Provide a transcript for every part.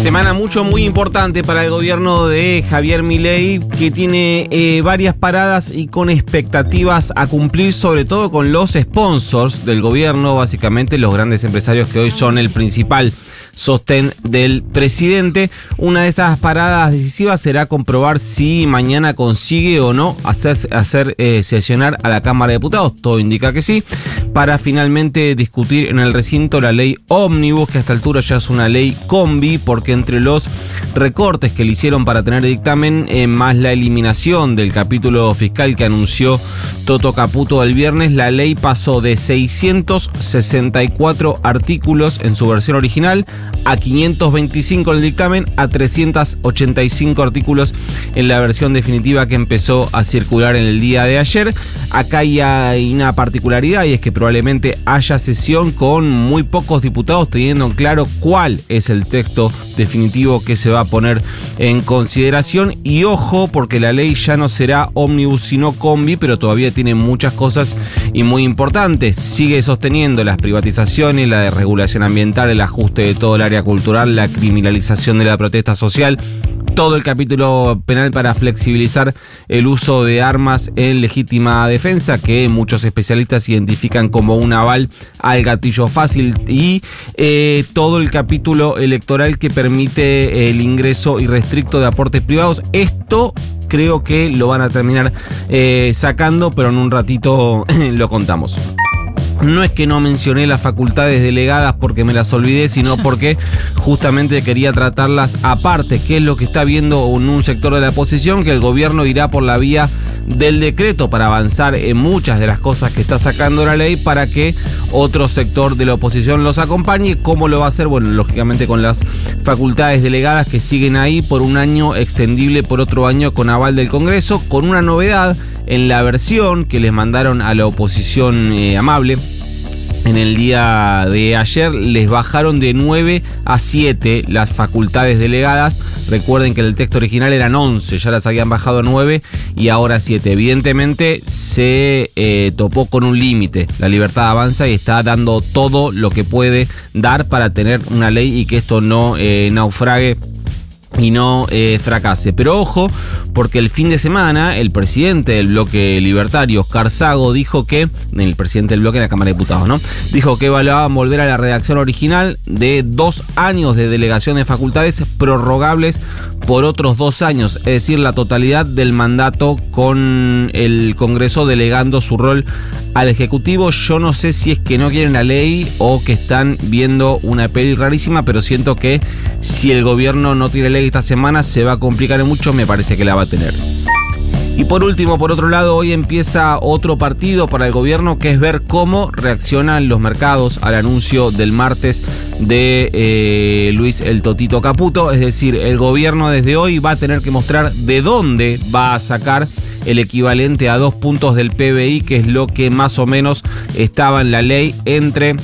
Semana mucho, muy importante para el gobierno de Javier Milei, que tiene eh, varias paradas y con expectativas a cumplir, sobre todo con los sponsors del gobierno, básicamente los grandes empresarios que hoy son el principal sostén del presidente. Una de esas paradas decisivas será comprobar si mañana consigue o no hacer, hacer eh, sesionar a la Cámara de Diputados. Todo indica que sí. Para finalmente discutir en el recinto la ley ómnibus, que a esta altura ya es una ley combi, porque entre los recortes que le hicieron para tener dictamen, eh, más la eliminación del capítulo fiscal que anunció Toto Caputo el viernes, la ley pasó de 664 artículos en su versión original a 525 en el dictamen, a 385 artículos en la versión definitiva que empezó a circular en el día de ayer. Acá hay una particularidad y es que probablemente haya sesión con muy pocos diputados teniendo en claro cuál es el texto definitivo que se va a poner en consideración. Y ojo porque la ley ya no será ómnibus sino combi pero todavía tiene muchas cosas y muy importantes. Sigue sosteniendo las privatizaciones la desregulación ambiental el ajuste de todo el área cultural la criminalización de la protesta social todo el capítulo penal para flexibilizar el uso de armas en legítima defensa, que muchos especialistas identifican como un aval al gatillo fácil, y eh, todo el capítulo electoral que permite el ingreso irrestricto de aportes privados. Esto creo que lo van a terminar eh, sacando, pero en un ratito lo contamos. No es que no mencioné las facultades delegadas porque me las olvidé, sino porque justamente quería tratarlas aparte, que es lo que está viendo en un sector de la oposición, que el gobierno irá por la vía del decreto para avanzar en muchas de las cosas que está sacando la ley para que otro sector de la oposición los acompañe. ¿Cómo lo va a hacer? Bueno, lógicamente con las facultades delegadas que siguen ahí por un año extendible por otro año con aval del Congreso, con una novedad en la versión que les mandaron a la oposición eh, amable en el día de ayer les bajaron de 9 a 7 las facultades delegadas. Recuerden que el texto original eran 11, ya las habían bajado a 9 y ahora 7. Evidentemente se eh, topó con un límite. La libertad avanza y está dando todo lo que puede dar para tener una ley y que esto no eh, naufrague y no eh, fracase. Pero ojo, porque el fin de semana el presidente del bloque libertario, Oscar Sago, dijo que, el presidente del bloque de la Cámara de Diputados, ¿no? Dijo que evaluaban volver a la redacción original de dos años de delegación de facultades prorrogables por otros dos años, es decir, la totalidad del mandato con el Congreso delegando su rol al Ejecutivo. Yo no sé si es que no quieren la ley o que están viendo una peli rarísima, pero siento que si el gobierno no tiene ley esta semana se va a complicar mucho, me parece que la va a tener. Y por último, por otro lado, hoy empieza otro partido para el gobierno que es ver cómo reaccionan los mercados al anuncio del martes de eh, Luis el Totito Caputo. Es decir, el gobierno desde hoy va a tener que mostrar de dónde va a sacar el equivalente a dos puntos del PBI, que es lo que más o menos estaba en la ley entre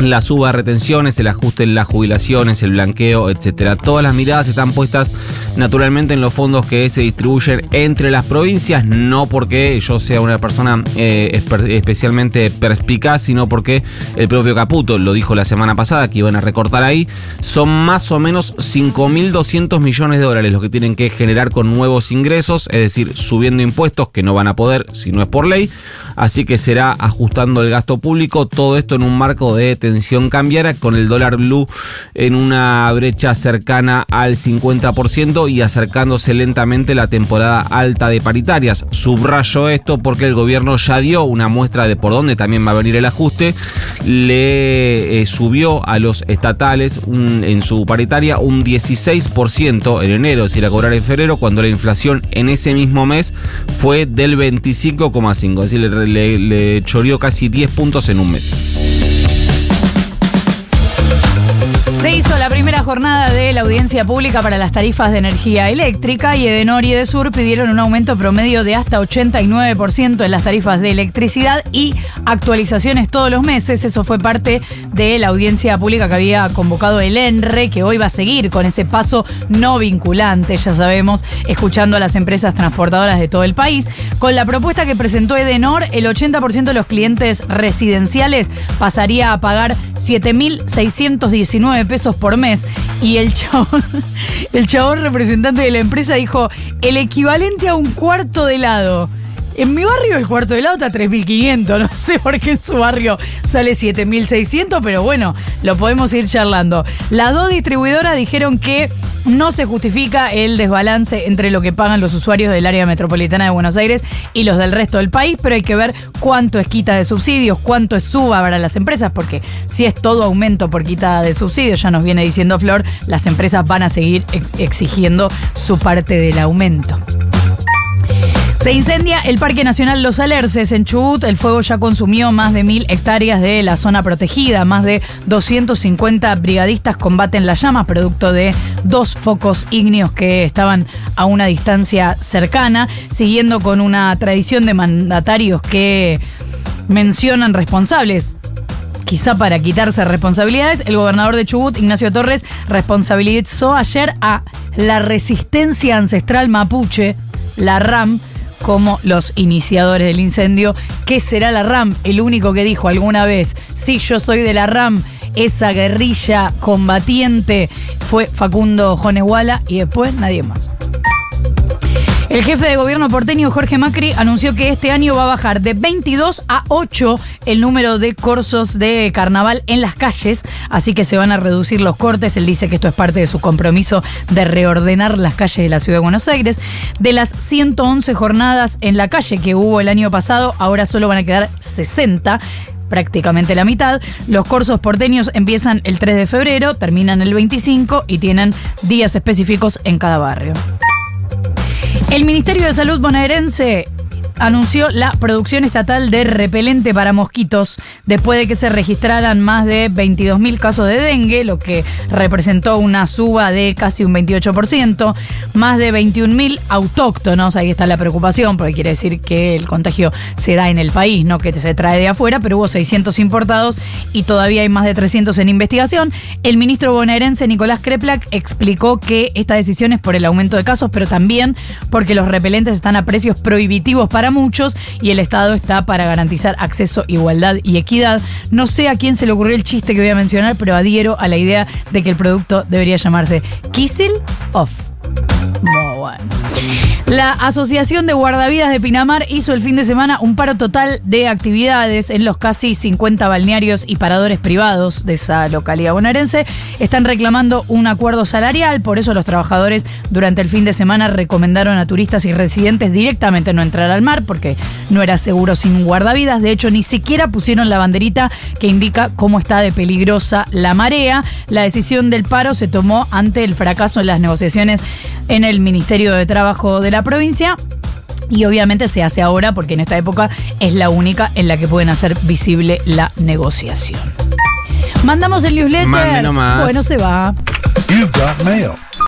la suba de retenciones, el ajuste en las jubilaciones, el blanqueo, etcétera. Todas las miradas están puestas naturalmente en los fondos que se distribuyen entre las provincias, no porque yo sea una persona eh, especialmente perspicaz, sino porque el propio Caputo lo dijo la semana pasada que iban a recortar ahí. Son más o menos 5.200 millones de dólares los que tienen que generar con nuevos ingresos, es decir, subiendo impuestos que no van a poder si no es por ley. Así que será ajustando el gasto público, todo esto en un marco de tensión cambiara con el dólar blue en una brecha cercana al 50% y acercándose lentamente la temporada alta de paritarias. Subrayo esto porque el gobierno ya dio una muestra de por dónde también va a venir el ajuste. Le eh, subió a los estatales en su paritaria un 16% en enero, es decir, a cobrar en febrero, cuando la inflación en ese mismo mes fue del 25,5, es decir, le, le, le choreó casi 10 puntos en un mes. Se hizo la primera jornada de la audiencia pública para las tarifas de energía eléctrica y Edenor y Edesur pidieron un aumento promedio de hasta 89% en las tarifas de electricidad y actualizaciones todos los meses. Eso fue parte de la audiencia pública que había convocado el ENRE, que hoy va a seguir con ese paso no vinculante, ya sabemos, escuchando a las empresas transportadoras de todo el país. Con la propuesta que presentó Edenor, el 80% de los clientes residenciales pasaría a pagar 7.619 pesos por mes. Y el chabón, el chabón representante de la empresa dijo, el equivalente a un cuarto de helado. En mi barrio el cuarto de helado está 3.500, no sé por qué en su barrio sale 7.600, pero bueno, lo podemos ir charlando. Las dos distribuidoras dijeron que no se justifica el desbalance entre lo que pagan los usuarios del área metropolitana de Buenos Aires y los del resto del país, pero hay que ver cuánto es quita de subsidios, cuánto es suba para las empresas, porque si es todo aumento por quita de subsidios, ya nos viene diciendo Flor, las empresas van a seguir exigiendo su parte del aumento. Se incendia el Parque Nacional Los Alerces en Chubut. El fuego ya consumió más de mil hectáreas de la zona protegida. Más de 250 brigadistas combaten las llamas, producto de dos focos ígneos que estaban a una distancia cercana, siguiendo con una tradición de mandatarios que mencionan responsables quizá para quitarse responsabilidades, el gobernador de Chubut, Ignacio Torres, responsabilizó ayer a la resistencia ancestral mapuche, la RAM, como los iniciadores del incendio. ¿Qué será la RAM? El único que dijo alguna vez, sí, yo soy de la RAM, esa guerrilla combatiente fue Facundo Joneswala y después nadie más. El jefe de gobierno porteño Jorge Macri anunció que este año va a bajar de 22 a 8 el número de corsos de carnaval en las calles, así que se van a reducir los cortes. Él dice que esto es parte de su compromiso de reordenar las calles de la ciudad de Buenos Aires. De las 111 jornadas en la calle que hubo el año pasado, ahora solo van a quedar 60 prácticamente la mitad. Los cursos porteños empiezan el 3 de febrero, terminan el 25 y tienen días específicos en cada barrio. El Ministerio de Salud bonaerense anunció la producción estatal de repelente para mosquitos después de que se registraran más de 22.000 casos de dengue, lo que representó una suba de casi un 28%, más de 21.000 autóctonos, ahí está la preocupación, porque quiere decir que el contagio se da en el país, no que se trae de afuera, pero hubo 600 importados y todavía hay más de 300 en investigación. El ministro bonaerense Nicolás Kreplak explicó que esta decisión es por el aumento de casos, pero también porque los repelentes están a precios prohibitivos para muchos y el Estado está para garantizar acceso, igualdad y equidad. No sé a quién se le ocurrió el chiste que voy a mencionar, pero adhiero a la idea de que el producto debería llamarse Kissel Off. Muy. La Asociación de Guardavidas de Pinamar hizo el fin de semana un paro total de actividades en los casi 50 balnearios y paradores privados de esa localidad bonaerense. Están reclamando un acuerdo salarial, por eso los trabajadores durante el fin de semana recomendaron a turistas y residentes directamente no entrar al mar porque no era seguro sin guardavidas. De hecho, ni siquiera pusieron la banderita que indica cómo está de peligrosa la marea. La decisión del paro se tomó ante el fracaso en las negociaciones en el Ministerio de Trabajo de la provincia. Y obviamente se hace ahora porque en esta época es la única en la que pueden hacer visible la negociación. Mandamos el newsletter. Mande nomás. Bueno, se va. You've got mail.